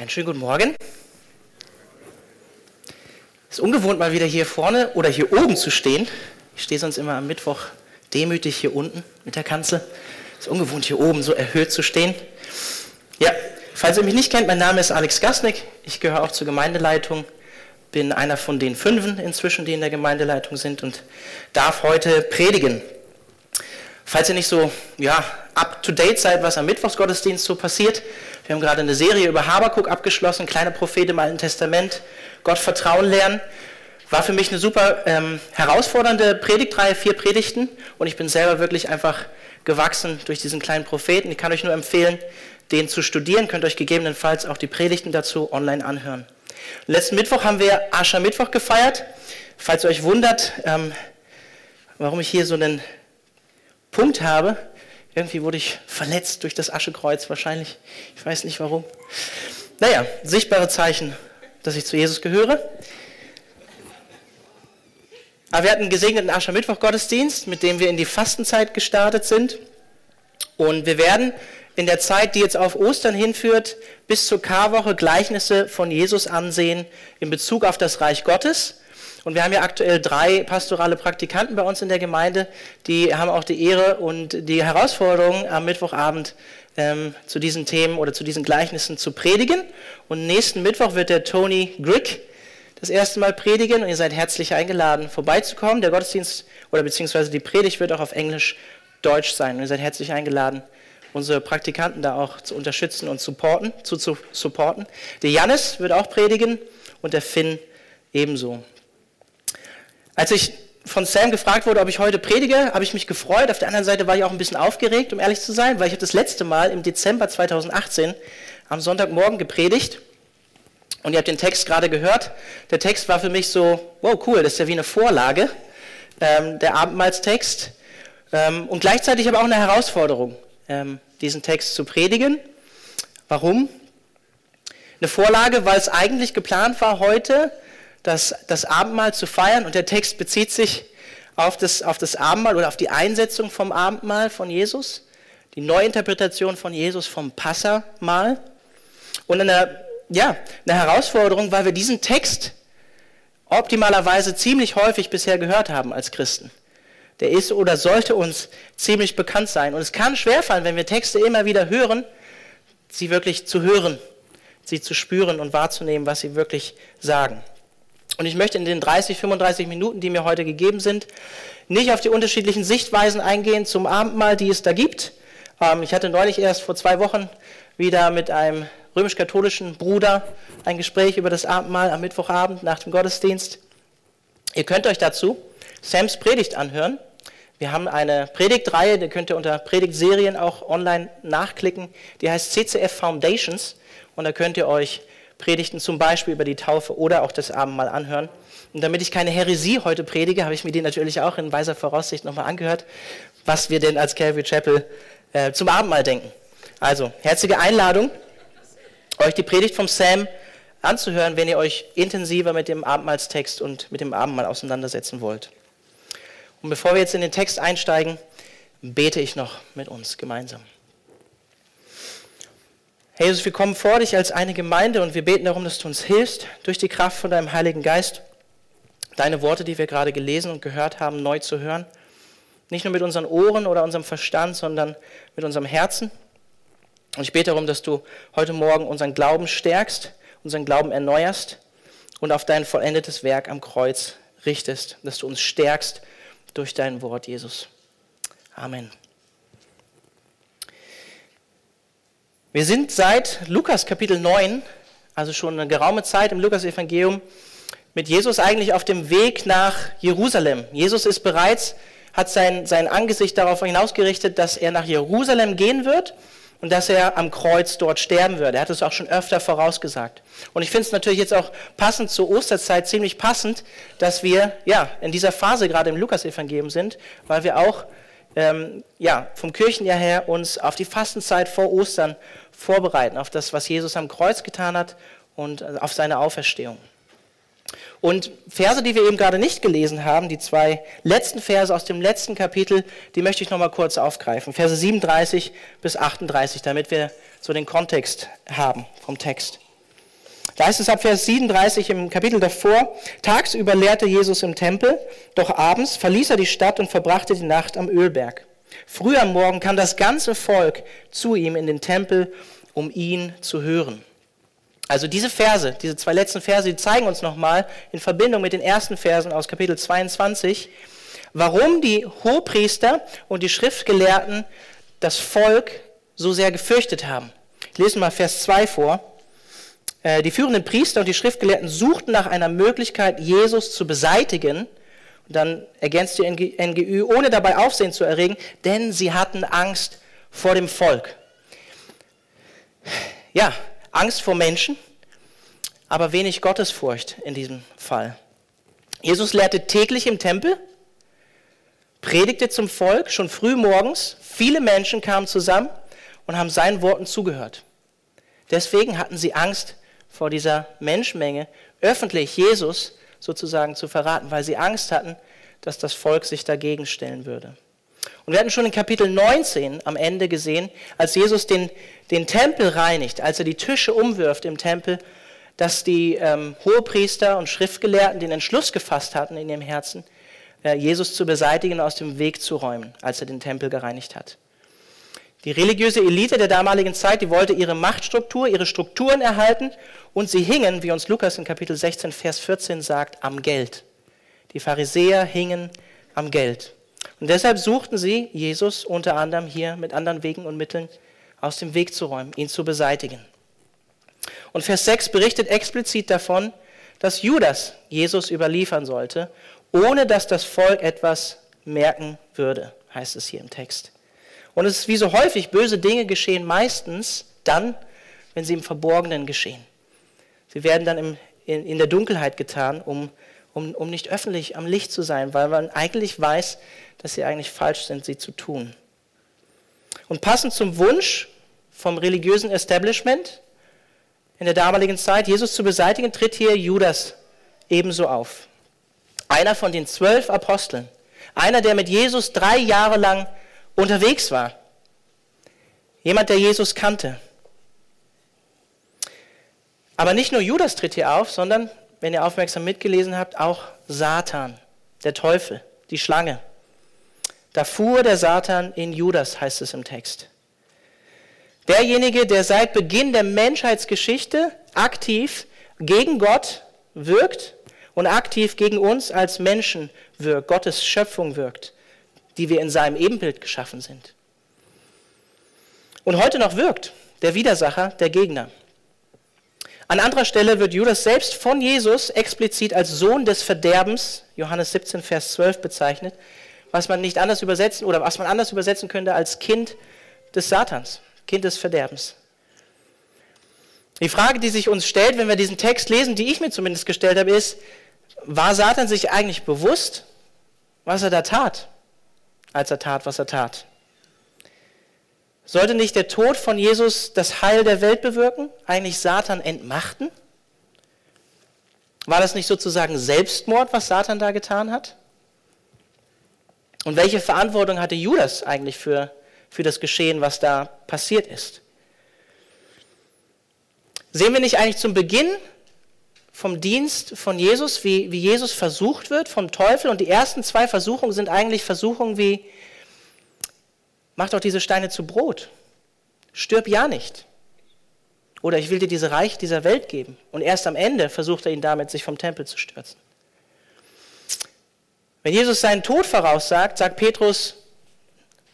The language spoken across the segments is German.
Einen schönen guten Morgen. Es ist ungewohnt, mal wieder hier vorne oder hier oben zu stehen. Ich stehe sonst immer am Mittwoch demütig hier unten mit der Kanzel. Es ist ungewohnt, hier oben so erhöht zu stehen. Ja, falls ihr mich nicht kennt, mein Name ist Alex Gasnick. Ich gehöre auch zur Gemeindeleitung, bin einer von den Fünfen inzwischen, die in der Gemeindeleitung sind und darf heute predigen. Falls ihr nicht so ja, up to date seid, was am Mittwochsgottesdienst so passiert, wir haben gerade eine Serie über Habakuk abgeschlossen, kleine Prophet im Alten Testament, Gott Vertrauen lernen. War für mich eine super ähm, herausfordernde Predigtreihe, vier Predigten. Und ich bin selber wirklich einfach gewachsen durch diesen kleinen Propheten. Ich kann euch nur empfehlen, den zu studieren. Könnt euch gegebenenfalls auch die Predigten dazu online anhören. Letzten Mittwoch haben wir Aschermittwoch gefeiert. Falls ihr euch wundert, ähm, warum ich hier so einen Punkt habe, irgendwie wurde ich verletzt durch das Aschekreuz wahrscheinlich. Ich weiß nicht warum. Naja, sichtbare Zeichen, dass ich zu Jesus gehöre. Aber wir hatten einen gesegneten Aschermittwoch-Gottesdienst, mit dem wir in die Fastenzeit gestartet sind. Und wir werden in der Zeit, die jetzt auf Ostern hinführt, bis zur Karwoche Gleichnisse von Jesus ansehen in Bezug auf das Reich Gottes. Und wir haben ja aktuell drei pastorale Praktikanten bei uns in der Gemeinde, die haben auch die Ehre und die Herausforderung, am Mittwochabend ähm, zu diesen Themen oder zu diesen Gleichnissen zu predigen. Und nächsten Mittwoch wird der Tony Grick das erste Mal predigen und ihr seid herzlich eingeladen, vorbeizukommen. Der Gottesdienst oder beziehungsweise die Predigt wird auch auf Englisch, Deutsch sein. Und ihr seid herzlich eingeladen, unsere Praktikanten da auch zu unterstützen und supporten, zu, zu supporten. Der Jannis wird auch predigen und der Finn ebenso. Als ich von Sam gefragt wurde, ob ich heute predige, habe ich mich gefreut. Auf der anderen Seite war ich auch ein bisschen aufgeregt, um ehrlich zu sein, weil ich habe das letzte Mal im Dezember 2018 am Sonntagmorgen gepredigt. Und ihr habt den Text gerade gehört. Der Text war für mich so, wow, cool, das ist ja wie eine Vorlage, ähm, der Abendmahlstext. Ähm, und gleichzeitig aber auch eine Herausforderung, ähm, diesen Text zu predigen. Warum? Eine Vorlage, weil es eigentlich geplant war, heute das, das Abendmahl zu feiern. Und der Text bezieht sich auf das, auf das Abendmahl oder auf die Einsetzung vom Abendmahl von Jesus, die Neuinterpretation von Jesus vom Passamahl. Und eine, ja, eine Herausforderung, weil wir diesen Text optimalerweise ziemlich häufig bisher gehört haben als Christen. Der ist oder sollte uns ziemlich bekannt sein. Und es kann schwerfallen, wenn wir Texte immer wieder hören, sie wirklich zu hören, sie zu spüren und wahrzunehmen, was sie wirklich sagen. Und ich möchte in den 30, 35 Minuten, die mir heute gegeben sind, nicht auf die unterschiedlichen Sichtweisen eingehen zum Abendmahl, die es da gibt. Ähm, ich hatte neulich erst vor zwei Wochen wieder mit einem römisch-katholischen Bruder ein Gespräch über das Abendmahl am Mittwochabend nach dem Gottesdienst. Ihr könnt euch dazu Sams Predigt anhören. Wir haben eine Predigtreihe, die könnt ihr unter Predigtserien auch online nachklicken. Die heißt CCF Foundations und da könnt ihr euch Predigten zum Beispiel über die Taufe oder auch das Abendmahl anhören. Und damit ich keine Häresie heute predige, habe ich mir die natürlich auch in weiser Voraussicht nochmal angehört, was wir denn als Calvary Chapel äh, zum Abendmahl denken. Also, herzliche Einladung, euch die Predigt vom Sam anzuhören, wenn ihr euch intensiver mit dem Abendmahlstext und mit dem Abendmahl auseinandersetzen wollt. Und bevor wir jetzt in den Text einsteigen, bete ich noch mit uns gemeinsam. Herr Jesus, wir kommen vor dich als eine Gemeinde und wir beten darum, dass du uns hilfst, durch die Kraft von deinem Heiligen Geist, deine Worte, die wir gerade gelesen und gehört haben, neu zu hören. Nicht nur mit unseren Ohren oder unserem Verstand, sondern mit unserem Herzen. Und ich bete darum, dass du heute Morgen unseren Glauben stärkst, unseren Glauben erneuerst und auf dein vollendetes Werk am Kreuz richtest, dass du uns stärkst durch dein Wort, Jesus. Amen. Wir sind seit Lukas Kapitel 9, also schon eine geraume Zeit im Lukas-Evangelium, mit Jesus eigentlich auf dem Weg nach Jerusalem. Jesus ist bereits, hat sein, sein Angesicht darauf hinausgerichtet, dass er nach Jerusalem gehen wird und dass er am Kreuz dort sterben wird. Er hat es auch schon öfter vorausgesagt. Und ich finde es natürlich jetzt auch passend zur Osterzeit ziemlich passend, dass wir ja in dieser Phase gerade im Lukas-Evangelium sind, weil wir auch ähm, ja, vom Kirchenjahr her uns auf die Fastenzeit vor Ostern vorbereiten, auf das, was Jesus am Kreuz getan hat und äh, auf seine Auferstehung. Und Verse, die wir eben gerade nicht gelesen haben, die zwei letzten Verse aus dem letzten Kapitel, die möchte ich nochmal kurz aufgreifen. Verse 37 bis 38, damit wir so den Kontext haben vom Text. Da ist es ab Vers 37 im Kapitel davor, tagsüber lehrte Jesus im Tempel, doch abends verließ er die Stadt und verbrachte die Nacht am Ölberg. Früh am Morgen kam das ganze Volk zu ihm in den Tempel, um ihn zu hören. Also diese Verse, diese zwei letzten Verse, die zeigen uns nochmal in Verbindung mit den ersten Versen aus Kapitel 22, warum die Hohepriester und die Schriftgelehrten das Volk so sehr gefürchtet haben. Ich lese mal Vers 2 vor. Äh, die führenden Priester und die Schriftgelehrten suchten nach einer Möglichkeit, Jesus zu beseitigen. Und dann ergänzt die NGÜ, ohne dabei Aufsehen zu erregen, denn sie hatten Angst vor dem Volk. Ja, Angst vor Menschen, aber wenig Gottesfurcht in diesem Fall. Jesus lehrte täglich im Tempel, predigte zum Volk schon früh morgens. Viele Menschen kamen zusammen und haben seinen Worten zugehört. Deswegen hatten sie Angst vor dieser Menschenmenge öffentlich Jesus sozusagen zu verraten, weil sie Angst hatten, dass das Volk sich dagegen stellen würde. Und wir hatten schon in Kapitel 19 am Ende gesehen, als Jesus den, den Tempel reinigt, als er die Tische umwirft im Tempel, dass die ähm, Hohepriester und Schriftgelehrten den Entschluss gefasst hatten in ihrem Herzen, äh, Jesus zu beseitigen und aus dem Weg zu räumen, als er den Tempel gereinigt hat. Die religiöse Elite der damaligen Zeit, die wollte ihre Machtstruktur, ihre Strukturen erhalten und sie hingen, wie uns Lukas in Kapitel 16, Vers 14 sagt, am Geld. Die Pharisäer hingen am Geld. Und deshalb suchten sie Jesus unter anderem hier mit anderen Wegen und Mitteln aus dem Weg zu räumen, ihn zu beseitigen. Und Vers 6 berichtet explizit davon, dass Judas Jesus überliefern sollte, ohne dass das Volk etwas merken würde, heißt es hier im Text. Und es ist wie so häufig, böse Dinge geschehen meistens dann, wenn sie im Verborgenen geschehen. Sie werden dann im, in, in der Dunkelheit getan, um, um, um nicht öffentlich am Licht zu sein, weil man eigentlich weiß, dass sie eigentlich falsch sind, sie zu tun. Und passend zum Wunsch vom religiösen Establishment in der damaligen Zeit, Jesus zu beseitigen, tritt hier Judas ebenso auf. Einer von den zwölf Aposteln. Einer, der mit Jesus drei Jahre lang unterwegs war. Jemand, der Jesus kannte. Aber nicht nur Judas tritt hier auf, sondern, wenn ihr aufmerksam mitgelesen habt, auch Satan, der Teufel, die Schlange. Da fuhr der Satan in Judas, heißt es im Text. Derjenige, der seit Beginn der Menschheitsgeschichte aktiv gegen Gott wirkt und aktiv gegen uns als Menschen wirkt, Gottes Schöpfung wirkt die wir in seinem Ebenbild geschaffen sind. Und heute noch wirkt der Widersacher, der Gegner. An anderer Stelle wird Judas selbst von Jesus explizit als Sohn des Verderbens, Johannes 17, Vers 12 bezeichnet, was man nicht anders übersetzen oder was man anders übersetzen könnte als Kind des Satans, Kind des Verderbens. Die Frage, die sich uns stellt, wenn wir diesen Text lesen, die ich mir zumindest gestellt habe, ist, war Satan sich eigentlich bewusst, was er da tat? Als er tat, was er tat. Sollte nicht der Tod von Jesus das Heil der Welt bewirken, eigentlich Satan entmachten? War das nicht sozusagen Selbstmord, was Satan da getan hat? Und welche Verantwortung hatte Judas eigentlich für, für das Geschehen, was da passiert ist? Sehen wir nicht eigentlich zum Beginn vom Dienst von Jesus, wie, wie Jesus versucht wird vom Teufel. Und die ersten zwei Versuchungen sind eigentlich Versuchungen wie, mach doch diese Steine zu Brot, stirb ja nicht. Oder ich will dir diese Reich dieser Welt geben. Und erst am Ende versucht er ihn damit, sich vom Tempel zu stürzen. Wenn Jesus seinen Tod voraussagt, sagt Petrus,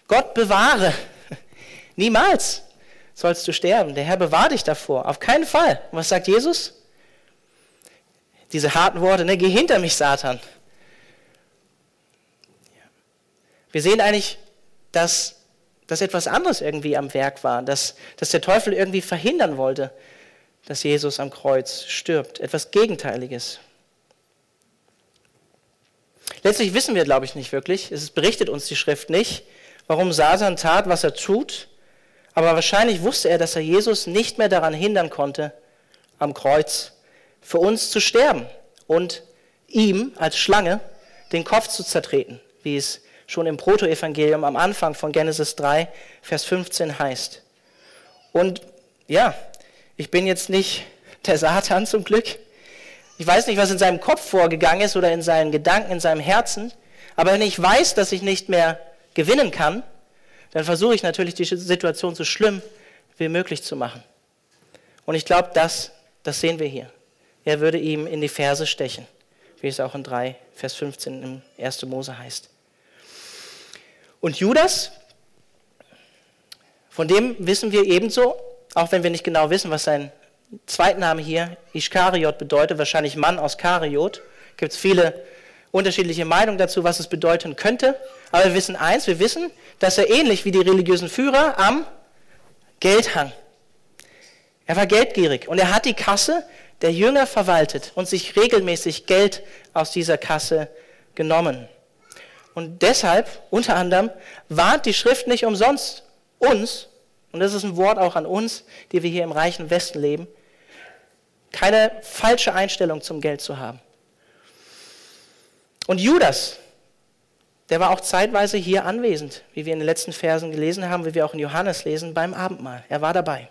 Gott bewahre, niemals sollst du sterben. Der Herr bewahrt dich davor, auf keinen Fall. Und was sagt Jesus? Diese harten Worte, ne, geh hinter mich, Satan. Wir sehen eigentlich, dass, dass etwas anderes irgendwie am Werk war, dass, dass der Teufel irgendwie verhindern wollte, dass Jesus am Kreuz stirbt. Etwas Gegenteiliges. Letztlich wissen wir, glaube ich, nicht wirklich, es berichtet uns die Schrift nicht, warum Satan tat, was er tut, aber wahrscheinlich wusste er, dass er Jesus nicht mehr daran hindern konnte, am Kreuz für uns zu sterben und ihm als Schlange den Kopf zu zertreten, wie es schon im Protoevangelium am Anfang von Genesis 3, Vers 15 heißt. Und ja, ich bin jetzt nicht der Satan zum Glück. Ich weiß nicht, was in seinem Kopf vorgegangen ist oder in seinen Gedanken, in seinem Herzen. Aber wenn ich weiß, dass ich nicht mehr gewinnen kann, dann versuche ich natürlich, die Situation so schlimm wie möglich zu machen. Und ich glaube, das, das sehen wir hier. Er würde ihm in die Ferse stechen, wie es auch in 3, Vers 15 im 1. Mose heißt. Und Judas, von dem wissen wir ebenso, auch wenn wir nicht genau wissen, was sein Zweitname hier, Ischkariot, bedeutet, wahrscheinlich Mann aus Kariot. Gibt es viele unterschiedliche Meinungen dazu, was es bedeuten könnte. Aber wir wissen eins, wir wissen, dass er ähnlich wie die religiösen Führer am Geld hang. Er war geldgierig und er hat die Kasse der Jünger verwaltet und sich regelmäßig Geld aus dieser Kasse genommen. Und deshalb, unter anderem, warnt die Schrift nicht umsonst uns, und das ist ein Wort auch an uns, die wir hier im reichen Westen leben, keine falsche Einstellung zum Geld zu haben. Und Judas, der war auch zeitweise hier anwesend, wie wir in den letzten Versen gelesen haben, wie wir auch in Johannes lesen, beim Abendmahl. Er war dabei.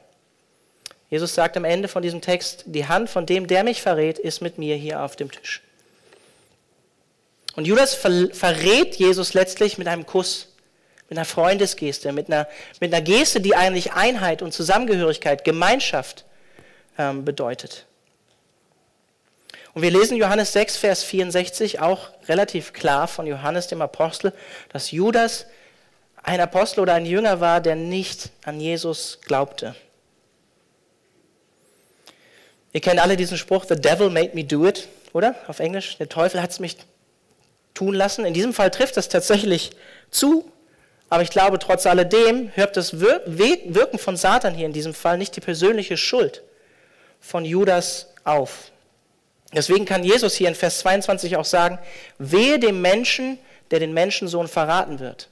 Jesus sagt am Ende von diesem Text, die Hand von dem, der mich verrät, ist mit mir hier auf dem Tisch. Und Judas verrät Jesus letztlich mit einem Kuss, mit einer Freundesgeste, mit einer, mit einer Geste, die eigentlich Einheit und Zusammengehörigkeit, Gemeinschaft ähm, bedeutet. Und wir lesen Johannes 6, Vers 64 auch relativ klar von Johannes dem Apostel, dass Judas ein Apostel oder ein Jünger war, der nicht an Jesus glaubte. Ihr kennt alle diesen Spruch, The devil made me do it, oder? Auf Englisch, der Teufel hat es mich tun lassen. In diesem Fall trifft das tatsächlich zu, aber ich glaube, trotz alledem hört das Wirken von Satan hier in diesem Fall nicht die persönliche Schuld von Judas auf. Deswegen kann Jesus hier in Vers 22 auch sagen, wehe dem Menschen, der den Menschensohn verraten wird.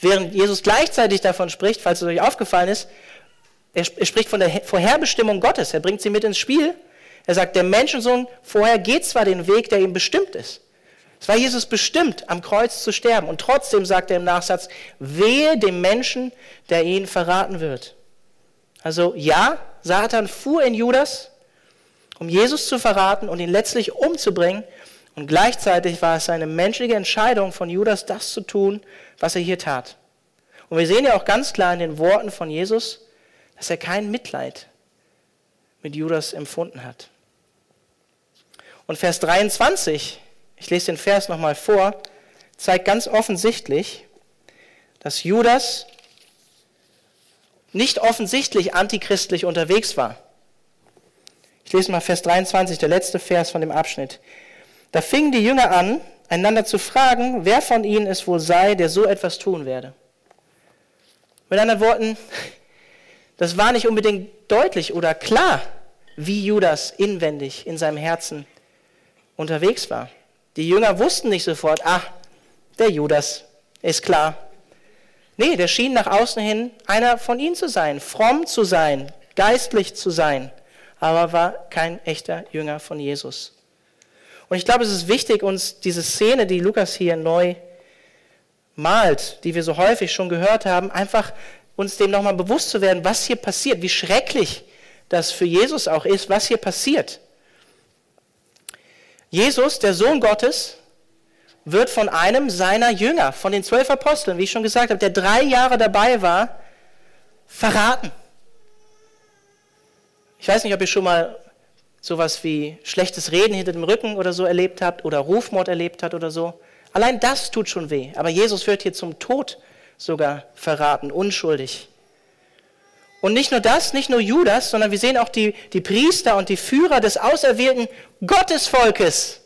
Während Jesus gleichzeitig davon spricht, falls es euch aufgefallen ist, er spricht von der Vorherbestimmung Gottes, er bringt sie mit ins Spiel. Er sagt, der Menschensohn vorher geht zwar den Weg, der ihm bestimmt ist. Es war Jesus bestimmt, am Kreuz zu sterben. Und trotzdem sagt er im Nachsatz, wehe dem Menschen, der ihn verraten wird. Also ja, Satan fuhr in Judas, um Jesus zu verraten und ihn letztlich umzubringen. Und gleichzeitig war es eine menschliche Entscheidung von Judas, das zu tun, was er hier tat. Und wir sehen ja auch ganz klar in den Worten von Jesus, dass er kein Mitleid mit Judas empfunden hat. Und Vers 23, ich lese den Vers nochmal vor, zeigt ganz offensichtlich, dass Judas nicht offensichtlich antichristlich unterwegs war. Ich lese mal Vers 23, der letzte Vers von dem Abschnitt. Da fingen die Jünger an, einander zu fragen, wer von ihnen es wohl sei, der so etwas tun werde. Mit anderen Worten, das war nicht unbedingt deutlich oder klar, wie Judas inwendig in seinem Herzen unterwegs war. Die Jünger wussten nicht sofort, ah, der Judas, ist klar. Nee, der schien nach außen hin einer von ihnen zu sein, fromm zu sein, geistlich zu sein aber war kein echter Jünger von Jesus. Und ich glaube, es ist wichtig, uns diese Szene, die Lukas hier neu malt, die wir so häufig schon gehört haben, einfach uns dem nochmal bewusst zu werden, was hier passiert, wie schrecklich das für Jesus auch ist, was hier passiert. Jesus, der Sohn Gottes, wird von einem seiner Jünger, von den zwölf Aposteln, wie ich schon gesagt habe, der drei Jahre dabei war, verraten. Ich weiß nicht, ob ihr schon mal sowas wie schlechtes Reden hinter dem Rücken oder so erlebt habt oder Rufmord erlebt habt oder so. Allein das tut schon weh. Aber Jesus wird hier zum Tod sogar verraten, unschuldig. Und nicht nur das, nicht nur Judas, sondern wir sehen auch die, die Priester und die Führer des auserwählten Gottesvolkes.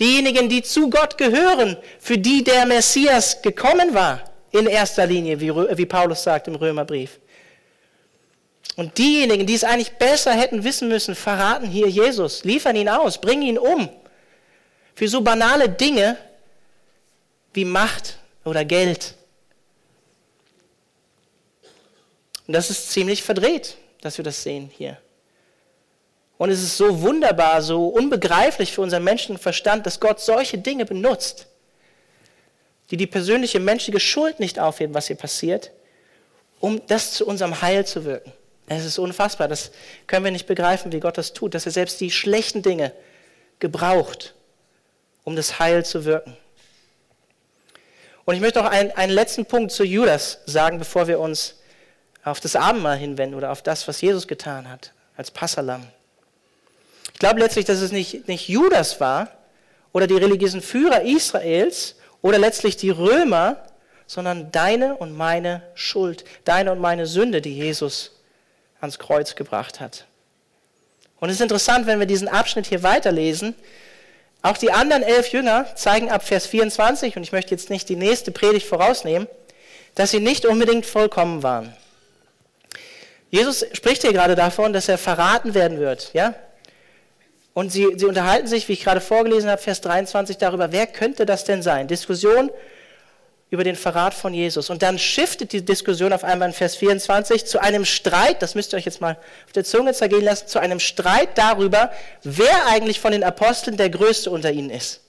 Diejenigen, die zu Gott gehören, für die der Messias gekommen war, in erster Linie, wie, wie Paulus sagt im Römerbrief. Und diejenigen, die es eigentlich besser hätten wissen müssen, verraten hier Jesus, liefern ihn aus, bringen ihn um. Für so banale Dinge wie Macht oder Geld. Und das ist ziemlich verdreht, dass wir das sehen hier. Und es ist so wunderbar, so unbegreiflich für unseren menschlichen Verstand, dass Gott solche Dinge benutzt, die die persönliche menschliche Schuld nicht aufheben, was hier passiert, um das zu unserem Heil zu wirken. Es ist unfassbar. Das können wir nicht begreifen, wie Gott das tut, dass er selbst die schlechten Dinge gebraucht, um das Heil zu wirken. Und ich möchte auch einen, einen letzten Punkt zu Judas sagen, bevor wir uns auf das Abendmahl hinwenden oder auf das, was Jesus getan hat als Passalam. Ich glaube letztlich, dass es nicht, nicht Judas war oder die religiösen Führer Israels oder letztlich die Römer, sondern deine und meine Schuld, deine und meine Sünde, die Jesus ans Kreuz gebracht hat. Und es ist interessant, wenn wir diesen Abschnitt hier weiterlesen. Auch die anderen elf Jünger zeigen ab Vers 24, und ich möchte jetzt nicht die nächste Predigt vorausnehmen, dass sie nicht unbedingt vollkommen waren. Jesus spricht hier gerade davon, dass er verraten werden wird, ja? Und sie, sie unterhalten sich, wie ich gerade vorgelesen habe, Vers 23, darüber, wer könnte das denn sein? Diskussion über den Verrat von Jesus. Und dann shiftet die Diskussion auf einmal in Vers 24 zu einem Streit, das müsst ihr euch jetzt mal auf der Zunge zergehen lassen, zu einem Streit darüber, wer eigentlich von den Aposteln der Größte unter ihnen ist.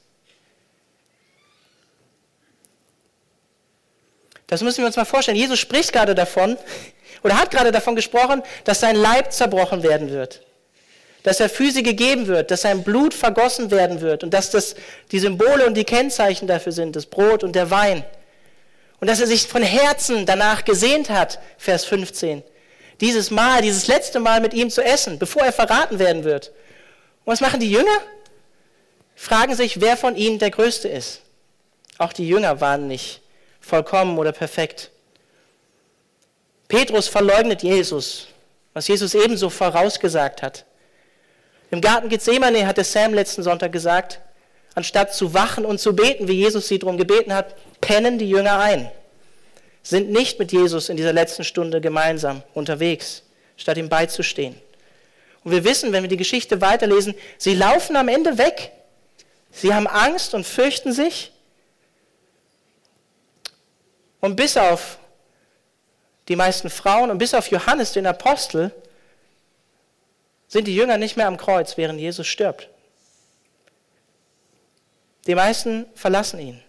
Das müssen wir uns mal vorstellen. Jesus spricht gerade davon, oder hat gerade davon gesprochen, dass sein Leib zerbrochen werden wird. Dass er für sie gegeben wird, dass sein Blut vergossen werden wird und dass das die Symbole und die Kennzeichen dafür sind, das Brot und der Wein. Und dass er sich von Herzen danach gesehnt hat, Vers 15, dieses Mal, dieses letzte Mal mit ihm zu essen, bevor er verraten werden wird. Und was machen die Jünger? Fragen sich, wer von ihnen der Größte ist. Auch die Jünger waren nicht vollkommen oder perfekt. Petrus verleugnet Jesus, was Jesus ebenso vorausgesagt hat. Im Garten Gethsemane hatte Sam letzten Sonntag gesagt, anstatt zu wachen und zu beten, wie Jesus sie darum gebeten hat, pennen die Jünger ein, sind nicht mit Jesus in dieser letzten Stunde gemeinsam unterwegs, statt ihm beizustehen. Und wir wissen, wenn wir die Geschichte weiterlesen, sie laufen am Ende weg. Sie haben Angst und fürchten sich. Und bis auf die meisten Frauen und bis auf Johannes, den Apostel, sind die Jünger nicht mehr am Kreuz, während Jesus stirbt. Die meisten verlassen ihn.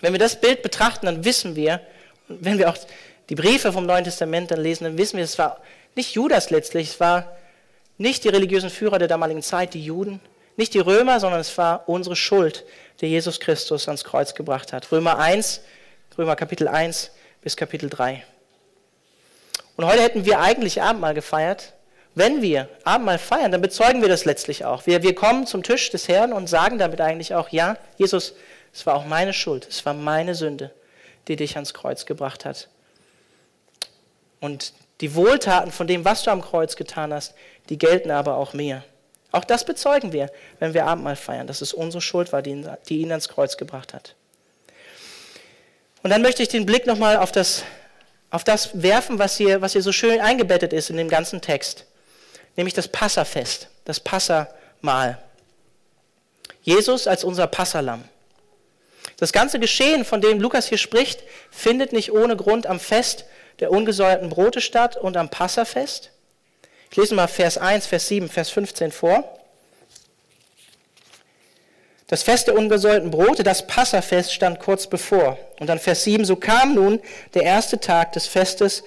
Wenn wir das Bild betrachten, dann wissen wir, wenn wir auch die Briefe vom Neuen Testament dann lesen, dann wissen wir, es war nicht Judas letztlich, es war nicht die religiösen Führer der damaligen Zeit, die Juden, nicht die Römer, sondern es war unsere Schuld, die Jesus Christus ans Kreuz gebracht hat. Römer 1, Römer Kapitel 1 bis Kapitel 3. Und heute hätten wir eigentlich Abendmahl gefeiert. Wenn wir Abendmahl feiern, dann bezeugen wir das letztlich auch. Wir, wir kommen zum Tisch des Herrn und sagen damit eigentlich auch, ja, Jesus, es war auch meine Schuld, es war meine Sünde, die dich ans Kreuz gebracht hat. Und die Wohltaten von dem, was du am Kreuz getan hast, die gelten aber auch mir. Auch das bezeugen wir, wenn wir Abendmahl feiern, dass es unsere Schuld war, die ihn ans Kreuz gebracht hat. Und dann möchte ich den Blick nochmal auf das, auf das werfen, was hier, was hier so schön eingebettet ist in dem ganzen Text, nämlich das Passafest, das Passamahl. Jesus als unser Passalam. Das ganze Geschehen, von dem Lukas hier spricht, findet nicht ohne Grund am Fest der ungesäuerten Brote statt und am Passafest. Ich lese mal Vers 1, Vers 7, Vers 15 vor. Das Fest der ungesäuerten Brote, das Passafest, stand kurz bevor. Und dann Vers 7, so kam nun der erste Tag des Festes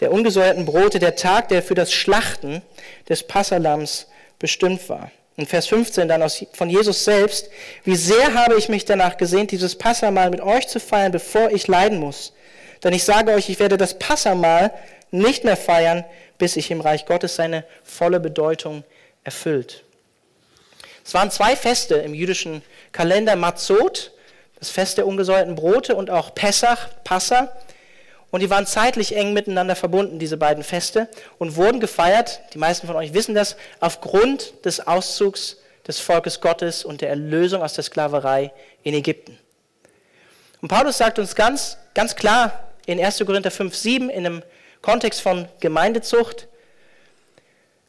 der ungesäuerten Brote, der Tag, der für das Schlachten des Passalams bestimmt war. Und Vers 15 dann von Jesus selbst, wie sehr habe ich mich danach gesehnt, dieses Passamal mit euch zu feiern, bevor ich leiden muss. Denn ich sage euch, ich werde das Passamal nicht mehr feiern, bis sich im Reich Gottes seine volle Bedeutung erfüllt. Es waren zwei Feste im jüdischen Kalender, Matzot, das Fest der ungesäuerten Brote und auch Pessach, Passa. Und die waren zeitlich eng miteinander verbunden, diese beiden Feste, und wurden gefeiert, die meisten von euch wissen das, aufgrund des Auszugs des Volkes Gottes und der Erlösung aus der Sklaverei in Ägypten. Und Paulus sagt uns ganz, ganz klar in 1. Korinther 5, 7 in einem Kontext von Gemeindezucht,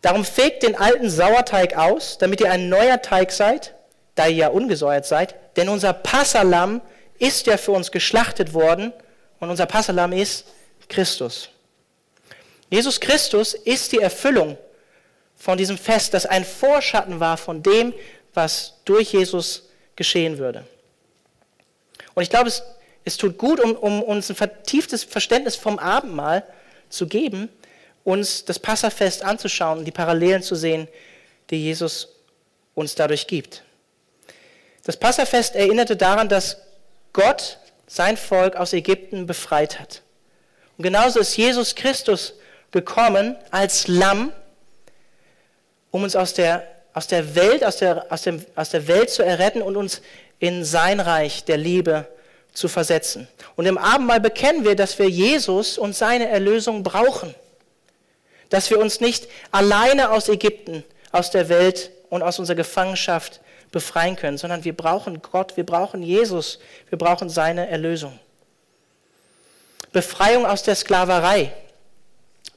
Darum fegt den alten Sauerteig aus, damit ihr ein neuer Teig seid, da ihr ja ungesäuert seid. Denn unser Passalam ist ja für uns geschlachtet worden und unser Passalam ist Christus. Jesus Christus ist die Erfüllung von diesem Fest, das ein Vorschatten war von dem, was durch Jesus geschehen würde. Und ich glaube, es, es tut gut, um, um uns ein vertieftes Verständnis vom Abendmahl zu geben, uns das Passafest anzuschauen und die Parallelen zu sehen, die Jesus uns dadurch gibt. Das Passafest erinnerte daran, dass Gott sein Volk aus Ägypten befreit hat. Und genauso ist Jesus Christus gekommen als Lamm, um uns aus der, aus der Welt, aus der, aus, dem, aus der Welt zu erretten und uns in sein Reich der Liebe zu versetzen. Und im Abendmahl bekennen wir, dass wir Jesus und seine Erlösung brauchen. Dass wir uns nicht alleine aus Ägypten, aus der Welt und aus unserer Gefangenschaft befreien können, sondern wir brauchen Gott, wir brauchen Jesus, wir brauchen seine Erlösung. Befreiung aus der Sklaverei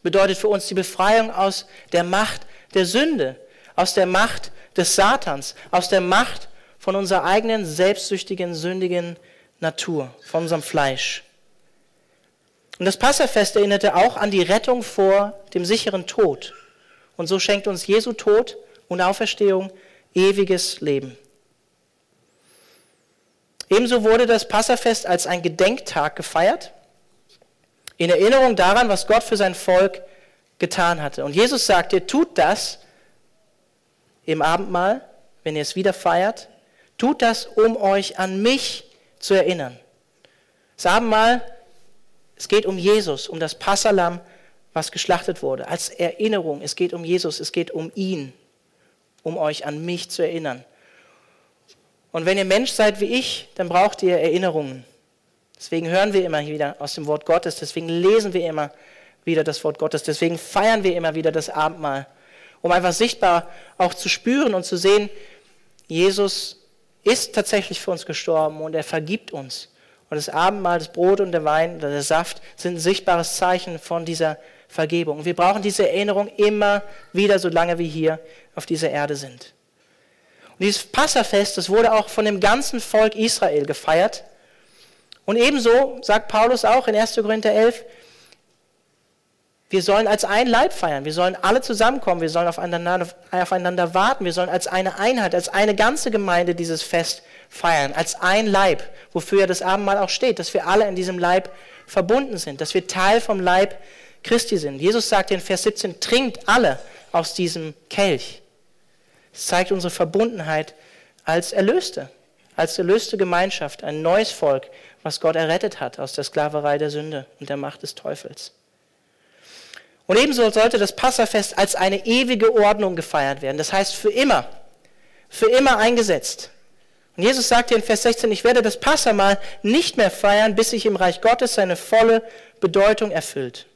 bedeutet für uns die Befreiung aus der Macht der Sünde, aus der Macht des Satans, aus der Macht von unserer eigenen selbstsüchtigen, sündigen Natur, von unserem Fleisch. Und das Passafest erinnerte auch an die Rettung vor dem sicheren Tod. Und so schenkt uns Jesu Tod und Auferstehung ewiges Leben. Ebenso wurde das Passafest als ein Gedenktag gefeiert, in Erinnerung daran, was Gott für sein Volk getan hatte. Und Jesus sagte, tut das im Abendmahl, wenn ihr es wieder feiert, tut das, um euch an mich zu erinnern. Das Abendmahl, es geht um Jesus, um das Passalam, was geschlachtet wurde, als Erinnerung. Es geht um Jesus, es geht um ihn, um euch an mich zu erinnern. Und wenn ihr Mensch seid wie ich, dann braucht ihr Erinnerungen. Deswegen hören wir immer wieder aus dem Wort Gottes, deswegen lesen wir immer wieder das Wort Gottes, deswegen feiern wir immer wieder das Abendmahl, um einfach sichtbar auch zu spüren und zu sehen, Jesus ist tatsächlich für uns gestorben und er vergibt uns. Und das Abendmahl, das Brot und der Wein oder der Saft sind ein sichtbares Zeichen von dieser Vergebung. Und wir brauchen diese Erinnerung immer wieder, solange wir hier auf dieser Erde sind. Und dieses Passafest, das wurde auch von dem ganzen Volk Israel gefeiert. Und ebenso sagt Paulus auch in 1. Korinther 11, wir sollen als ein Leib feiern. Wir sollen alle zusammenkommen. Wir sollen aufeinander, aufeinander warten. Wir sollen als eine Einheit, als eine ganze Gemeinde dieses Fest feiern. Als ein Leib, wofür ja das Abendmahl auch steht, dass wir alle in diesem Leib verbunden sind, dass wir Teil vom Leib Christi sind. Jesus sagt in Vers 17, trinkt alle aus diesem Kelch. Es zeigt unsere Verbundenheit als Erlöste, als erlöste Gemeinschaft, ein neues Volk, was Gott errettet hat aus der Sklaverei der Sünde und der Macht des Teufels. Und ebenso sollte das Passafest als eine ewige Ordnung gefeiert werden. Das heißt für immer, für immer eingesetzt. Und Jesus sagte in Vers 16, ich werde das Passamal nicht mehr feiern, bis sich im Reich Gottes seine volle Bedeutung erfüllt.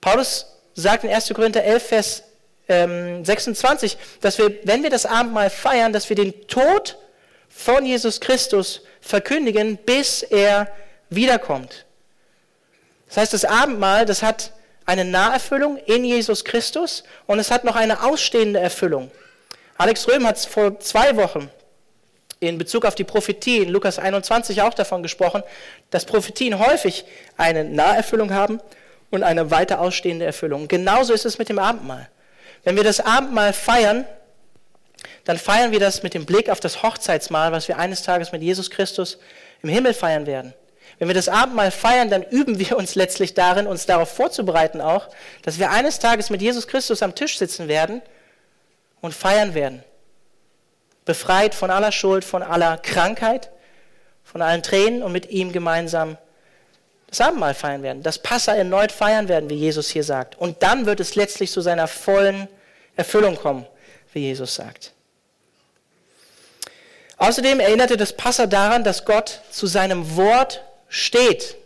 Paulus sagt in 1. Korinther 11, Vers 26, ähm, dass wir, wenn wir das Abendmahl feiern, dass wir den Tod von Jesus Christus verkündigen, bis er wiederkommt. Das heißt, das Abendmahl, das hat eine Naherfüllung in Jesus Christus und es hat noch eine ausstehende Erfüllung. Alex Röhm hat vor zwei Wochen in Bezug auf die Prophetie in Lukas 21 auch davon gesprochen, dass Prophetien häufig eine Naherfüllung haben und eine weiter ausstehende Erfüllung. Genauso ist es mit dem Abendmahl. Wenn wir das Abendmahl feiern, dann feiern wir das mit dem Blick auf das Hochzeitsmahl, was wir eines Tages mit Jesus Christus im Himmel feiern werden. Wenn wir das Abendmahl feiern, dann üben wir uns letztlich darin, uns darauf vorzubereiten auch, dass wir eines Tages mit Jesus Christus am Tisch sitzen werden und feiern werden. Befreit von aller Schuld, von aller Krankheit, von allen Tränen und mit ihm gemeinsam das Abendmahl feiern werden. Das Passa erneut feiern werden, wie Jesus hier sagt. Und dann wird es letztlich zu seiner vollen Erfüllung kommen, wie Jesus sagt. Außerdem erinnerte das Passa daran, dass Gott zu seinem Wort steht.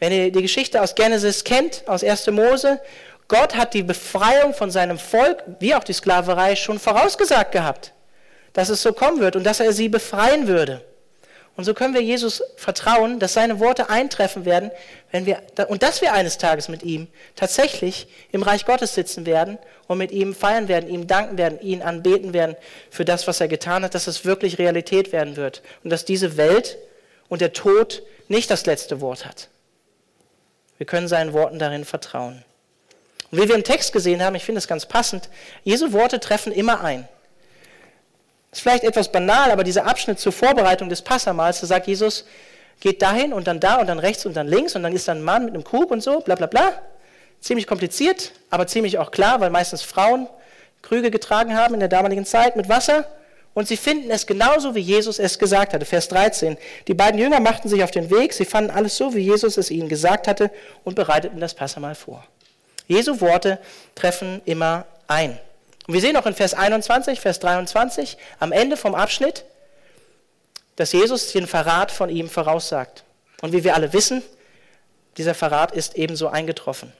Wenn ihr die Geschichte aus Genesis kennt, aus 1. Mose, Gott hat die Befreiung von seinem Volk, wie auch die Sklaverei, schon vorausgesagt gehabt, dass es so kommen wird und dass er sie befreien würde. Und so können wir Jesus vertrauen, dass seine Worte eintreffen werden, wenn wir, und dass wir eines Tages mit ihm tatsächlich im Reich Gottes sitzen werden und mit ihm feiern werden, ihm danken werden, ihn anbeten werden für das, was er getan hat, dass es wirklich Realität werden wird und dass diese Welt und der Tod nicht das letzte Wort hat. Wir können seinen Worten darin vertrauen. Und wie wir im Text gesehen haben, ich finde es ganz passend, Jesu Worte treffen immer ein. Ist vielleicht etwas banal, aber dieser Abschnitt zur Vorbereitung des Passamals, da sagt Jesus, geht dahin und dann da und dann rechts und dann links und dann ist da ein Mann mit einem Krug und so, bla bla bla. Ziemlich kompliziert, aber ziemlich auch klar, weil meistens Frauen Krüge getragen haben in der damaligen Zeit mit Wasser. Und sie finden es genauso, wie Jesus es gesagt hatte. Vers 13. Die beiden Jünger machten sich auf den Weg. Sie fanden alles so, wie Jesus es ihnen gesagt hatte und bereiteten das Passamal vor. Jesu Worte treffen immer ein. Und wir sehen auch in Vers 21, Vers 23, am Ende vom Abschnitt, dass Jesus den Verrat von ihm voraussagt. Und wie wir alle wissen, dieser Verrat ist ebenso eingetroffen.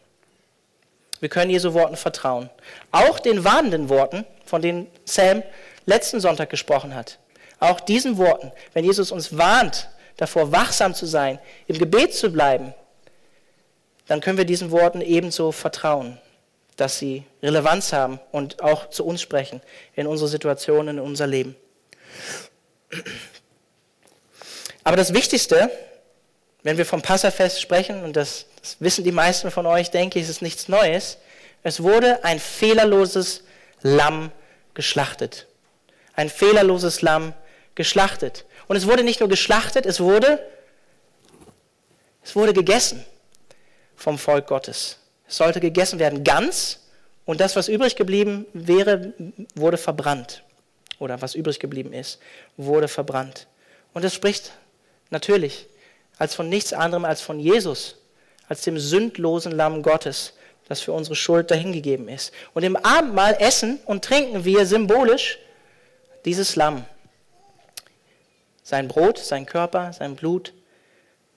Wir können Jesu Worten vertrauen. Auch den warnenden Worten, von denen Sam letzten Sonntag gesprochen hat. Auch diesen Worten, wenn Jesus uns warnt, davor wachsam zu sein, im Gebet zu bleiben, dann können wir diesen Worten ebenso vertrauen, dass sie Relevanz haben und auch zu uns sprechen, in unsere Situation, in unser Leben. Aber das Wichtigste, wenn wir vom Passafest sprechen, und das, das wissen die meisten von euch, denke ich, ist nichts Neues, es wurde ein fehlerloses Lamm geschlachtet. Ein fehlerloses Lamm geschlachtet. Und es wurde nicht nur geschlachtet, es wurde, es wurde gegessen vom Volk Gottes. Es sollte gegessen werden ganz und das, was übrig geblieben wäre, wurde verbrannt. Oder was übrig geblieben ist, wurde verbrannt. Und das spricht natürlich als von nichts anderem als von Jesus, als dem sündlosen Lamm Gottes, das für unsere Schuld dahingegeben ist. Und im Abendmahl essen und trinken wir symbolisch dieses Lamm. Sein Brot, sein Körper, sein Blut,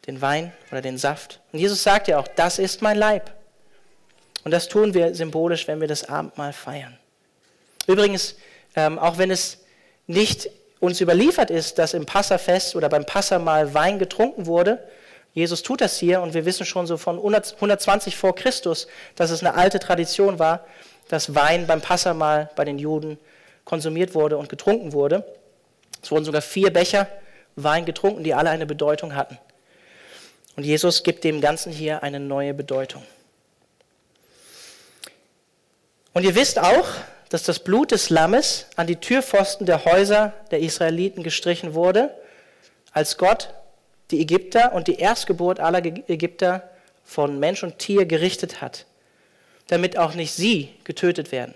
den Wein oder den Saft. Und Jesus sagt ja auch, das ist mein Leib. Und das tun wir symbolisch, wenn wir das Abendmahl feiern. Übrigens, ähm, auch wenn es nicht uns überliefert ist, dass im Passafest oder beim Passamahl Wein getrunken wurde, Jesus tut das hier und wir wissen schon so von 120 vor Christus, dass es eine alte Tradition war, dass Wein beim Passamahl bei den Juden konsumiert wurde und getrunken wurde. Es wurden sogar vier Becher Wein getrunken, die alle eine Bedeutung hatten. Und Jesus gibt dem Ganzen hier eine neue Bedeutung. Und ihr wisst auch, dass das Blut des Lammes an die Türpfosten der Häuser der Israeliten gestrichen wurde, als Gott die Ägypter und die Erstgeburt aller Ägypter von Mensch und Tier gerichtet hat, damit auch nicht sie getötet werden.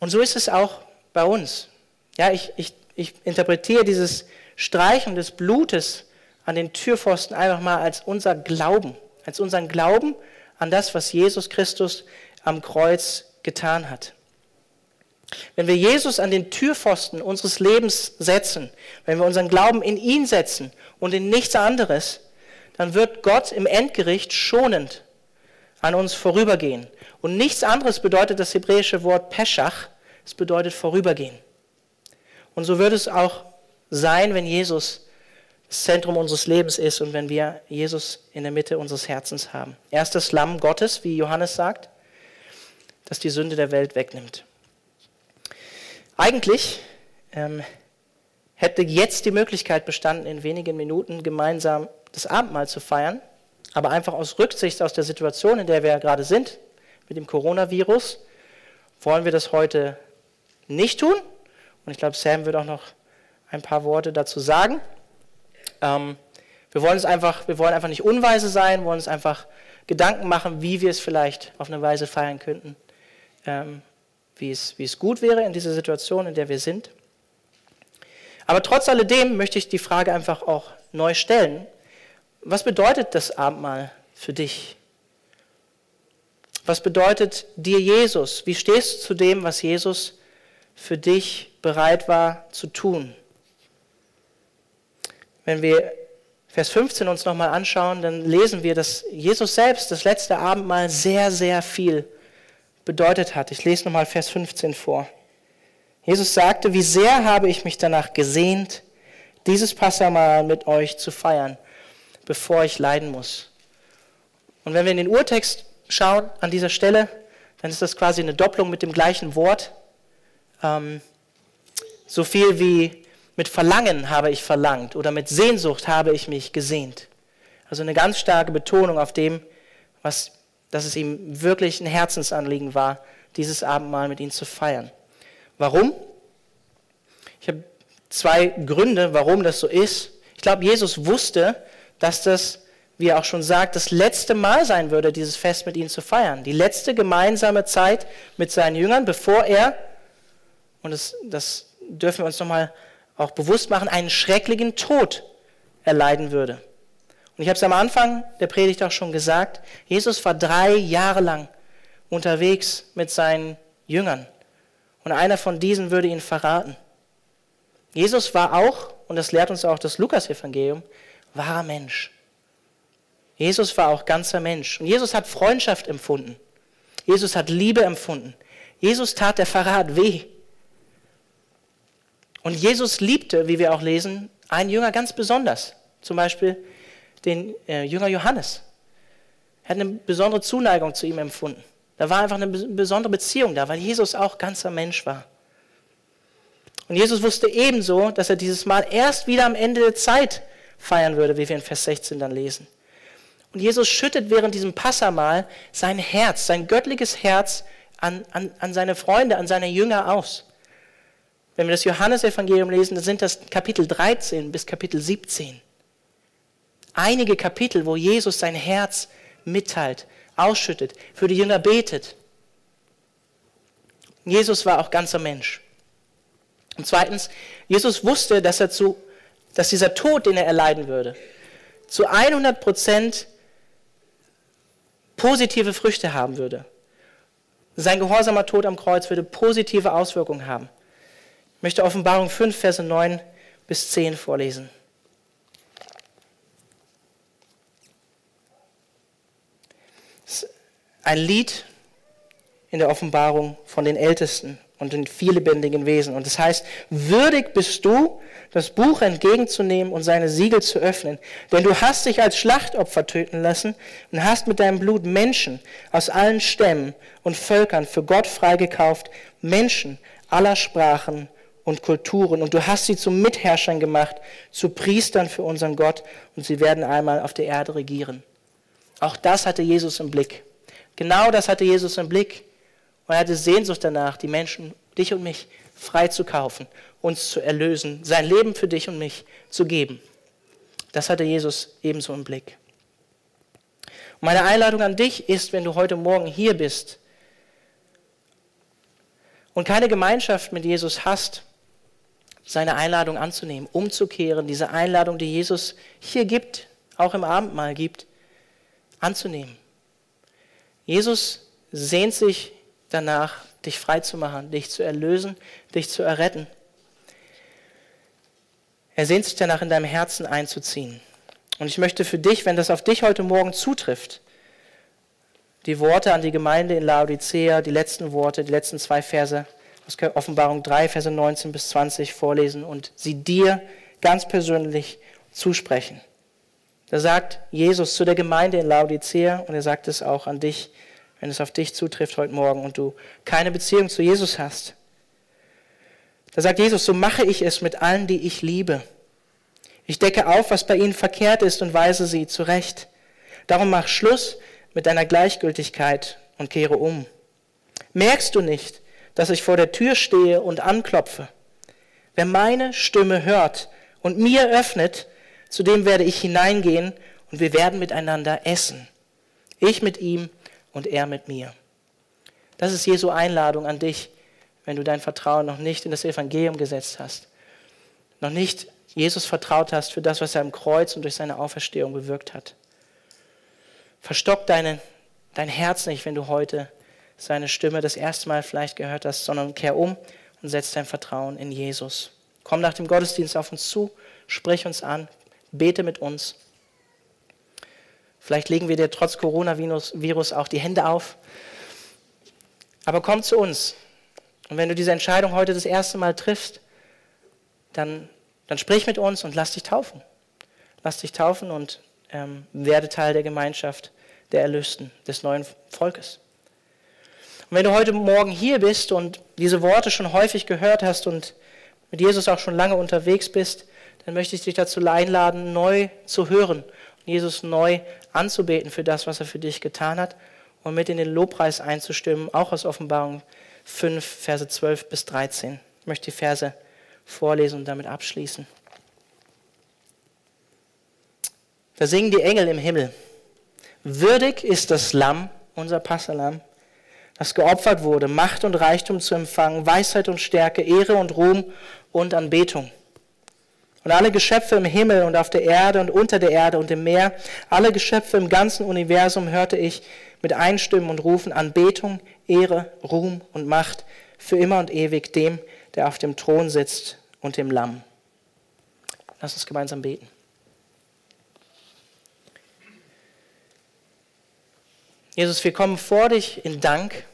Und so ist es auch bei uns. Ja, ich, ich, ich interpretiere dieses Streichen des Blutes an den Türpfosten einfach mal als unser Glauben, als unseren Glauben an das, was Jesus Christus am Kreuz getan hat. Wenn wir Jesus an den Türpfosten unseres Lebens setzen, wenn wir unseren Glauben in ihn setzen und in nichts anderes, dann wird Gott im Endgericht schonend an uns vorübergehen. Und nichts anderes bedeutet das hebräische Wort Peschach, es bedeutet vorübergehen. Und so wird es auch sein, wenn Jesus das Zentrum unseres Lebens ist und wenn wir Jesus in der Mitte unseres Herzens haben. Er ist das Lamm Gottes, wie Johannes sagt, das die Sünde der Welt wegnimmt. Eigentlich ähm, hätte jetzt die Möglichkeit bestanden, in wenigen Minuten gemeinsam das Abendmahl zu feiern, aber einfach aus Rücksicht aus der Situation, in der wir ja gerade sind, mit dem Coronavirus, wollen wir das heute nicht tun. Und ich glaube, Sam wird auch noch ein paar Worte dazu sagen. Ähm, wir wollen es einfach, wir wollen einfach nicht unweise sein, wollen uns einfach Gedanken machen, wie wir es vielleicht auf eine Weise feiern könnten, ähm, wie es, wie es gut wäre in dieser Situation, in der wir sind. Aber trotz alledem möchte ich die Frage einfach auch neu stellen. Was bedeutet das Abendmahl für dich? Was bedeutet dir Jesus? Wie stehst du zu dem, was Jesus für dich bereit war zu tun? Wenn wir Vers 15 uns nochmal anschauen, dann lesen wir, dass Jesus selbst das letzte Abendmahl sehr, sehr viel bedeutet hat. Ich lese nochmal Vers 15 vor. Jesus sagte, wie sehr habe ich mich danach gesehnt, dieses Passamal mit euch zu feiern, bevor ich leiden muss. Und wenn wir in den Urtext schauen an dieser Stelle, dann ist das quasi eine Doppelung mit dem gleichen Wort. Ähm, so viel wie mit Verlangen habe ich verlangt oder mit Sehnsucht habe ich mich gesehnt. Also eine ganz starke Betonung auf dem, was dass es ihm wirklich ein Herzensanliegen war, dieses Abendmahl mit ihnen zu feiern. Warum? Ich habe zwei Gründe, warum das so ist. Ich glaube, Jesus wusste, dass das wie er auch schon sagt, das letzte Mal sein würde, dieses Fest mit ihnen zu feiern. Die letzte gemeinsame Zeit mit seinen Jüngern, bevor er, und das, das dürfen wir uns nochmal auch bewusst machen, einen schrecklichen Tod erleiden würde. Und ich habe es am Anfang der Predigt auch schon gesagt, Jesus war drei Jahre lang unterwegs mit seinen Jüngern. Und einer von diesen würde ihn verraten. Jesus war auch, und das lehrt uns auch das Lukas-Evangelium, wahrer Mensch. Jesus war auch ganzer Mensch. Und Jesus hat Freundschaft empfunden. Jesus hat Liebe empfunden. Jesus tat der Verrat weh. Und Jesus liebte, wie wir auch lesen, einen Jünger ganz besonders. Zum Beispiel den äh, Jünger Johannes. Er hat eine besondere Zuneigung zu ihm empfunden. Da war einfach eine besondere Beziehung da, weil Jesus auch ganzer Mensch war. Und Jesus wusste ebenso, dass er dieses Mal erst wieder am Ende der Zeit feiern würde, wie wir in Vers 16 dann lesen. Und Jesus schüttet während diesem Passamal sein Herz, sein göttliches Herz an, an, an seine Freunde, an seine Jünger aus. Wenn wir das Johannesevangelium lesen, dann sind das Kapitel 13 bis Kapitel 17. Einige Kapitel, wo Jesus sein Herz mitteilt, ausschüttet, für die Jünger betet. Jesus war auch ganzer Mensch. Und zweitens, Jesus wusste, dass, er zu, dass dieser Tod, den er erleiden würde, zu 100 Prozent positive Früchte haben würde. Sein gehorsamer Tod am Kreuz würde positive Auswirkungen haben. Ich möchte Offenbarung 5, Verse 9 bis 10 vorlesen. Ein Lied in der Offenbarung von den Ältesten und den viellebendigen Wesen. Und das heißt, würdig bist du, das Buch entgegenzunehmen und seine Siegel zu öffnen. Denn du hast dich als Schlachtopfer töten lassen und hast mit deinem Blut Menschen aus allen Stämmen und Völkern für Gott freigekauft, Menschen aller Sprachen und Kulturen. Und du hast sie zu Mitherrschern gemacht, zu Priestern für unseren Gott, und sie werden einmal auf der Erde regieren. Auch das hatte Jesus im Blick. Genau das hatte Jesus im Blick. Und er hatte Sehnsucht danach, die Menschen, dich und mich, frei zu kaufen, uns zu erlösen, sein Leben für dich und mich zu geben. Das hatte Jesus ebenso im Blick. Und meine Einladung an dich ist, wenn du heute Morgen hier bist und keine Gemeinschaft mit Jesus hast, seine Einladung anzunehmen, umzukehren, diese Einladung, die Jesus hier gibt, auch im Abendmahl gibt, anzunehmen. Jesus sehnt sich danach, dich frei zu machen, dich zu erlösen, dich zu erretten. Er sehnt sich danach, in deinem Herzen einzuziehen. Und ich möchte für dich, wenn das auf dich heute Morgen zutrifft, die Worte an die Gemeinde in Laodicea, die letzten Worte, die letzten zwei Verse aus Offenbarung 3, Verse 19 bis 20 vorlesen und sie dir ganz persönlich zusprechen. Da sagt Jesus zu der Gemeinde in Laodicea und er sagt es auch an dich, wenn es auf dich zutrifft heute Morgen und du keine Beziehung zu Jesus hast. Da sagt Jesus, so mache ich es mit allen, die ich liebe. Ich decke auf, was bei ihnen verkehrt ist und weise sie zurecht. Darum mach Schluss mit deiner Gleichgültigkeit und kehre um. Merkst du nicht, dass ich vor der Tür stehe und anklopfe? Wer meine Stimme hört und mir öffnet, zu dem werde ich hineingehen und wir werden miteinander essen. Ich mit ihm und er mit mir. Das ist Jesu Einladung an dich, wenn du dein Vertrauen noch nicht in das Evangelium gesetzt hast, noch nicht Jesus vertraut hast für das, was er am Kreuz und durch seine Auferstehung bewirkt hat. Verstock deine, dein Herz nicht, wenn du heute seine Stimme das erste Mal vielleicht gehört hast, sondern kehr um und setz dein Vertrauen in Jesus. Komm nach dem Gottesdienst auf uns zu, sprich uns an, bete mit uns. Vielleicht legen wir dir trotz Coronavirus auch die Hände auf. Aber komm zu uns. Und wenn du diese Entscheidung heute das erste Mal triffst, dann, dann sprich mit uns und lass dich taufen. Lass dich taufen und ähm, werde Teil der Gemeinschaft der Erlösten, des neuen Volkes. Und wenn du heute Morgen hier bist und diese Worte schon häufig gehört hast und mit Jesus auch schon lange unterwegs bist, dann möchte ich dich dazu einladen, neu zu hören Jesus neu anzubeten für das, was er für dich getan hat und mit in den Lobpreis einzustimmen, auch aus Offenbarung 5, Verse 12 bis 13. Ich möchte die Verse vorlesen und damit abschließen. Da singen die Engel im Himmel. Würdig ist das Lamm, unser Passalam, das geopfert wurde, Macht und Reichtum zu empfangen, Weisheit und Stärke, Ehre und Ruhm und Anbetung. Und alle Geschöpfe im Himmel und auf der Erde und unter der Erde und im Meer, alle Geschöpfe im ganzen Universum hörte ich mit Einstimmen und Rufen Anbetung, Ehre, Ruhm und Macht für immer und ewig dem, der auf dem Thron sitzt und dem Lamm. Lass uns gemeinsam beten. Jesus, wir kommen vor dich in Dank,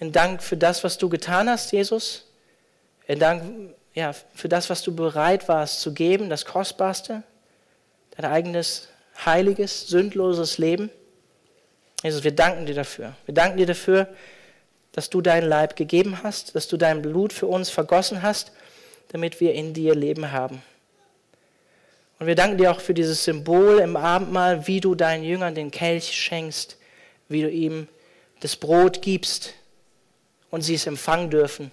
in Dank für das, was du getan hast, Jesus, in Dank ja, für das, was du bereit warst zu geben, das Kostbarste, dein eigenes heiliges, sündloses Leben. Jesus, wir danken dir dafür. Wir danken dir dafür, dass du deinen Leib gegeben hast, dass du dein Blut für uns vergossen hast, damit wir in dir Leben haben. Und wir danken dir auch für dieses Symbol im Abendmahl, wie du deinen Jüngern den Kelch schenkst, wie du ihm das Brot gibst und sie es empfangen dürfen.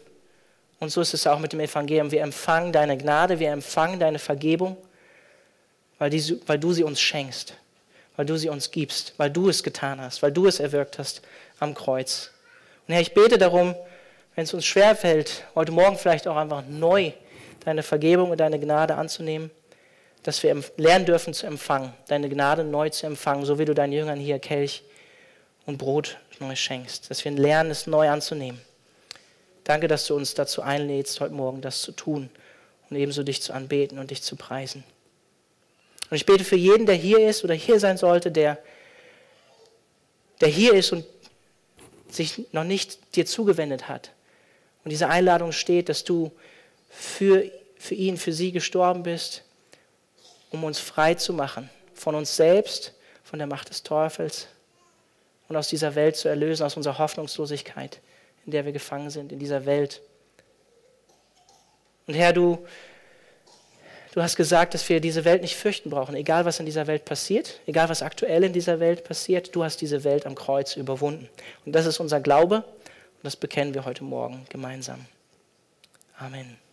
Und so ist es auch mit dem Evangelium. Wir empfangen deine Gnade, wir empfangen deine Vergebung, weil, die, weil du sie uns schenkst, weil du sie uns gibst, weil du es getan hast, weil du es erwirkt hast am Kreuz. Und Herr, ich bete darum, wenn es uns schwerfällt, heute Morgen vielleicht auch einfach neu deine Vergebung und deine Gnade anzunehmen, dass wir lernen dürfen zu empfangen, deine Gnade neu zu empfangen, so wie du deinen Jüngern hier Kelch und Brot neu schenkst, dass wir lernen, es neu anzunehmen. Danke, dass du uns dazu einlädst, heute Morgen das zu tun und ebenso dich zu anbeten und dich zu preisen. Und ich bete für jeden, der hier ist oder hier sein sollte, der, der hier ist und sich noch nicht dir zugewendet hat. Und diese Einladung steht, dass du für, für ihn, für sie gestorben bist, um uns frei zu machen von uns selbst, von der Macht des Teufels, und aus dieser Welt zu erlösen, aus unserer Hoffnungslosigkeit, in der wir gefangen sind, in dieser Welt. Und Herr, du, du hast gesagt, dass wir diese Welt nicht fürchten brauchen, egal was in dieser Welt passiert, egal was aktuell in dieser Welt passiert, du hast diese Welt am Kreuz überwunden. Und das ist unser Glaube und das bekennen wir heute Morgen gemeinsam. Amen.